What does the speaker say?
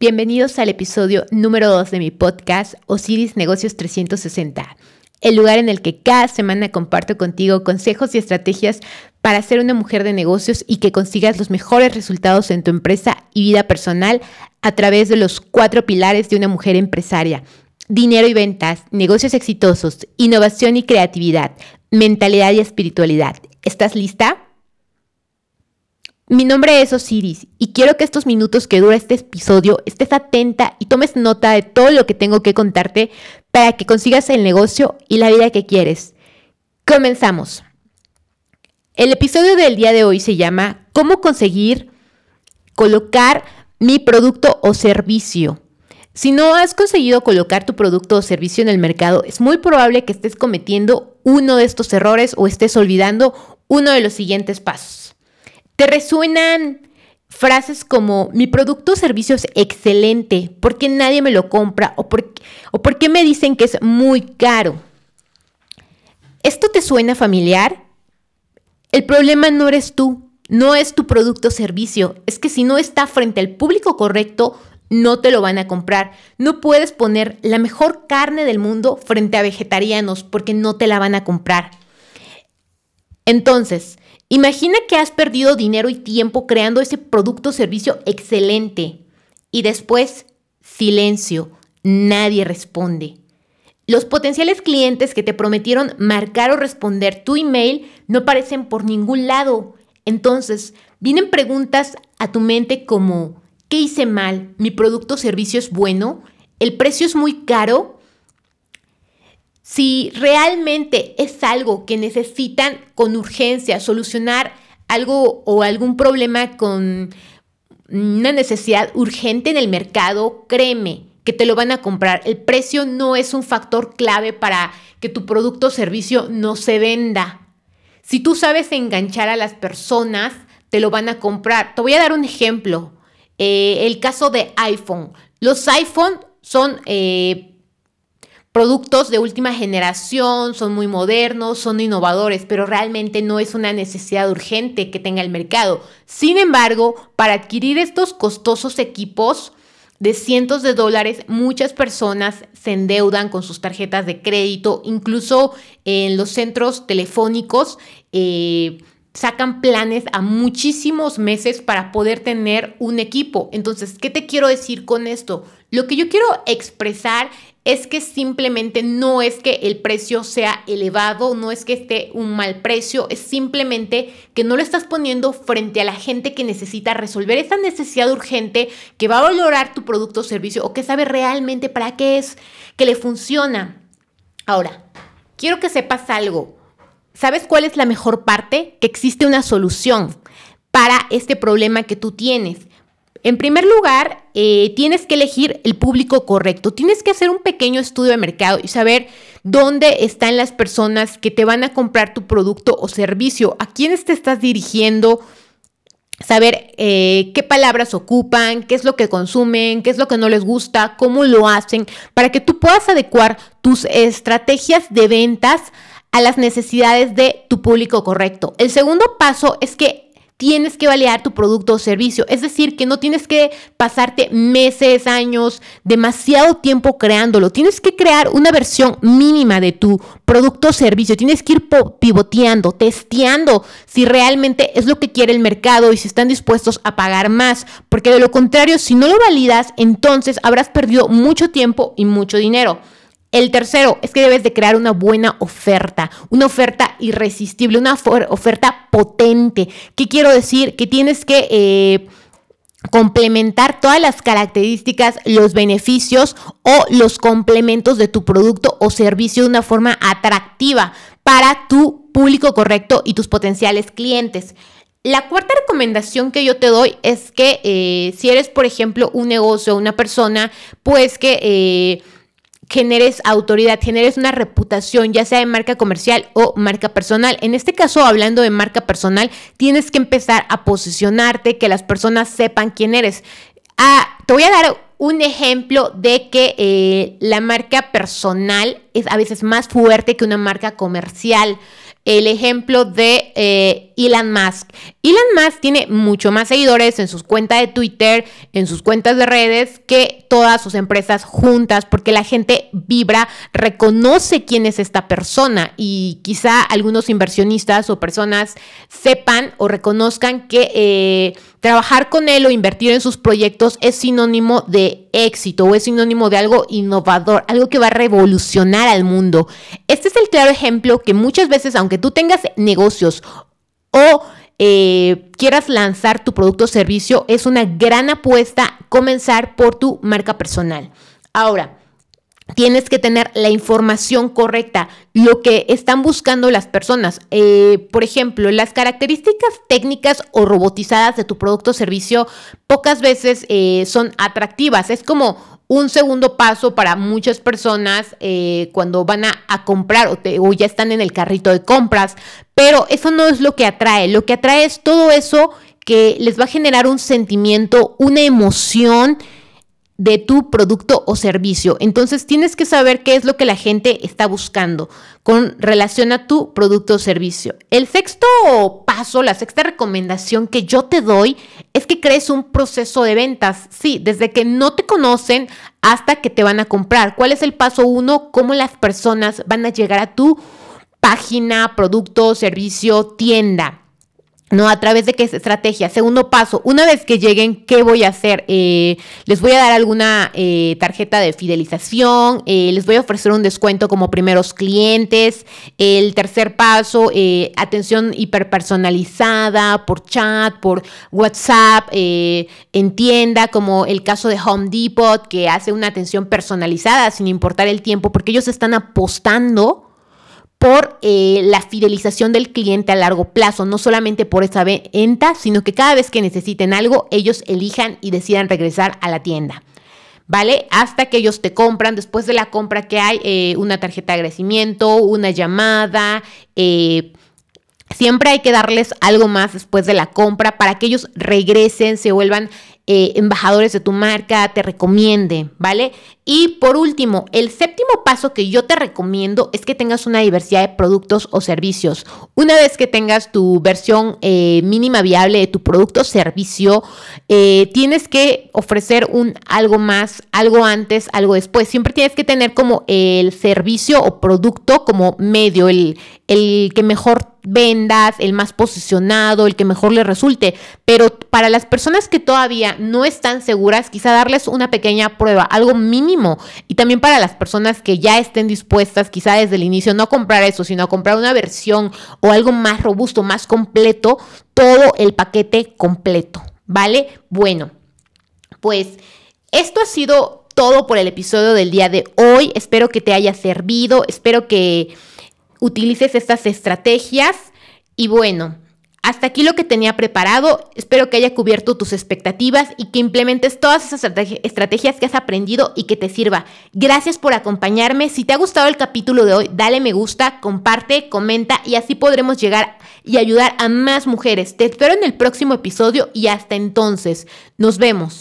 Bienvenidos al episodio número 2 de mi podcast Osiris Negocios 360, el lugar en el que cada semana comparto contigo consejos y estrategias para ser una mujer de negocios y que consigas los mejores resultados en tu empresa y vida personal a través de los cuatro pilares de una mujer empresaria. Dinero y ventas, negocios exitosos, innovación y creatividad, mentalidad y espiritualidad. ¿Estás lista? Mi nombre es Osiris y quiero que estos minutos que dura este episodio estés atenta y tomes nota de todo lo que tengo que contarte para que consigas el negocio y la vida que quieres. Comenzamos. El episodio del día de hoy se llama ¿Cómo conseguir colocar mi producto o servicio? Si no has conseguido colocar tu producto o servicio en el mercado, es muy probable que estés cometiendo uno de estos errores o estés olvidando uno de los siguientes pasos. ¿Te resuenan frases como mi producto o servicio es excelente, ¿por qué nadie me lo compra? ¿O por, ¿O por qué me dicen que es muy caro? ¿Esto te suena familiar? El problema no eres tú, no es tu producto o servicio, es que si no está frente al público correcto, no te lo van a comprar. No puedes poner la mejor carne del mundo frente a vegetarianos porque no te la van a comprar. Entonces, Imagina que has perdido dinero y tiempo creando ese producto o servicio excelente y después silencio, nadie responde. Los potenciales clientes que te prometieron marcar o responder tu email no aparecen por ningún lado. Entonces, vienen preguntas a tu mente como, ¿qué hice mal? ¿Mi producto o servicio es bueno? ¿El precio es muy caro? Si realmente es algo que necesitan con urgencia solucionar algo o algún problema con una necesidad urgente en el mercado, créeme que te lo van a comprar. El precio no es un factor clave para que tu producto o servicio no se venda. Si tú sabes enganchar a las personas, te lo van a comprar. Te voy a dar un ejemplo. Eh, el caso de iPhone. Los iPhone son eh, productos de última generación, son muy modernos, son innovadores, pero realmente no es una necesidad urgente que tenga el mercado. Sin embargo, para adquirir estos costosos equipos de cientos de dólares, muchas personas se endeudan con sus tarjetas de crédito, incluso en los centros telefónicos. Eh, sacan planes a muchísimos meses para poder tener un equipo. Entonces, ¿qué te quiero decir con esto? Lo que yo quiero expresar es que simplemente no es que el precio sea elevado, no es que esté un mal precio, es simplemente que no lo estás poniendo frente a la gente que necesita resolver esa necesidad urgente, que va a valorar tu producto o servicio o que sabe realmente para qué es, que le funciona. Ahora, quiero que sepas algo. ¿Sabes cuál es la mejor parte? Que existe una solución para este problema que tú tienes. En primer lugar, eh, tienes que elegir el público correcto. Tienes que hacer un pequeño estudio de mercado y saber dónde están las personas que te van a comprar tu producto o servicio, a quiénes te estás dirigiendo, saber eh, qué palabras ocupan, qué es lo que consumen, qué es lo que no les gusta, cómo lo hacen, para que tú puedas adecuar tus estrategias de ventas a las necesidades de tu público correcto. El segundo paso es que tienes que validar tu producto o servicio. Es decir, que no tienes que pasarte meses, años, demasiado tiempo creándolo. Tienes que crear una versión mínima de tu producto o servicio. Tienes que ir pivoteando, testeando si realmente es lo que quiere el mercado y si están dispuestos a pagar más. Porque de lo contrario, si no lo validas, entonces habrás perdido mucho tiempo y mucho dinero. El tercero es que debes de crear una buena oferta, una oferta irresistible, una oferta potente. ¿Qué quiero decir? Que tienes que eh, complementar todas las características, los beneficios o los complementos de tu producto o servicio de una forma atractiva para tu público correcto y tus potenciales clientes. La cuarta recomendación que yo te doy es que eh, si eres, por ejemplo, un negocio o una persona, pues que... Eh, generes autoridad, generes una reputación, ya sea de marca comercial o marca personal. En este caso, hablando de marca personal, tienes que empezar a posicionarte, que las personas sepan quién eres. Ah, te voy a dar un ejemplo de que eh, la marca personal es a veces más fuerte que una marca comercial. El ejemplo de eh, Elon Musk. Elon Musk tiene mucho más seguidores en sus cuentas de Twitter, en sus cuentas de redes, que todas sus empresas juntas, porque la gente vibra, reconoce quién es esta persona y quizá algunos inversionistas o personas sepan o reconozcan que eh, trabajar con él o invertir en sus proyectos es sinónimo de éxito o es sinónimo de algo innovador, algo que va a revolucionar al mundo. Este es el claro ejemplo que muchas veces, aunque tú tengas negocios o eh, quieras lanzar tu producto o servicio, es una gran apuesta comenzar por tu marca personal. Ahora, tienes que tener la información correcta, lo que están buscando las personas. Eh, por ejemplo, las características técnicas o robotizadas de tu producto o servicio pocas veces eh, son atractivas. Es como un segundo paso para muchas personas eh, cuando van a, comprar o, o, ya están en el carrito de compras, pero eso no es lo que atrae, lo que atrae es todo eso que les va a generar un sentimiento, una emoción de tu producto o servicio. Entonces tienes que saber qué es lo que la gente está buscando con relación a tu producto o servicio. El sexto paso, la sexta recomendación que yo te doy es que crees un proceso de ventas. Sí, desde que no te conocen hasta que te van a comprar. ¿Cuál es el paso uno? ¿Cómo las personas van a llegar a tu página, producto, servicio, tienda? ¿No? A través de qué estrategia. Segundo paso, una vez que lleguen, ¿qué voy a hacer? Eh, les voy a dar alguna eh, tarjeta de fidelización, eh, les voy a ofrecer un descuento como primeros clientes. El tercer paso, atención hiperpersonalizada por chat, por WhatsApp, en tienda, como el caso de Home Depot, que hace una atención personalizada sin importar el tiempo, porque ellos están apostando por eh, la fidelización del cliente a largo plazo, no solamente por esa venta, sino que cada vez que necesiten algo, ellos elijan y decidan regresar a la tienda. ¿Vale? Hasta que ellos te compran, después de la compra que hay eh, una tarjeta de agradecimiento, una llamada, eh, Siempre hay que darles algo más después de la compra para que ellos regresen, se vuelvan embajadores de tu marca, te recomienden, ¿vale? Y por último, el séptimo paso que yo te recomiendo es que tengas una diversidad de productos o servicios. Una vez que tengas tu versión eh, mínima viable de tu producto o servicio, eh, tienes que ofrecer un algo más, algo antes, algo después. Siempre tienes que tener como el servicio o producto como medio, el, el que mejor vendas, el más posicionado, el que mejor le resulte. Pero para las personas que todavía no están seguras, quizá darles una pequeña prueba, algo Y también para las personas que ya estén dispuestas, quizá desde el inicio, no a comprar eso, sino a comprar una versión o algo más robusto, más completo, todo el paquete completo. ¿Vale? Bueno, pues esto ha sido todo por el episodio del día de hoy. Espero que te haya servido, espero que utilices estas estrategias y bueno, hasta aquí lo que tenía preparado. Espero que haya cubierto tus expectativas y que implementes todas esas estrategias que has aprendido y que te sirva. Gracias por acompañarme. Si te ha gustado el capítulo de hoy, dale me gusta, comparte, comenta y así podremos llegar y ayudar a más mujeres. Te espero en el próximo episodio y hasta entonces. Nos vemos.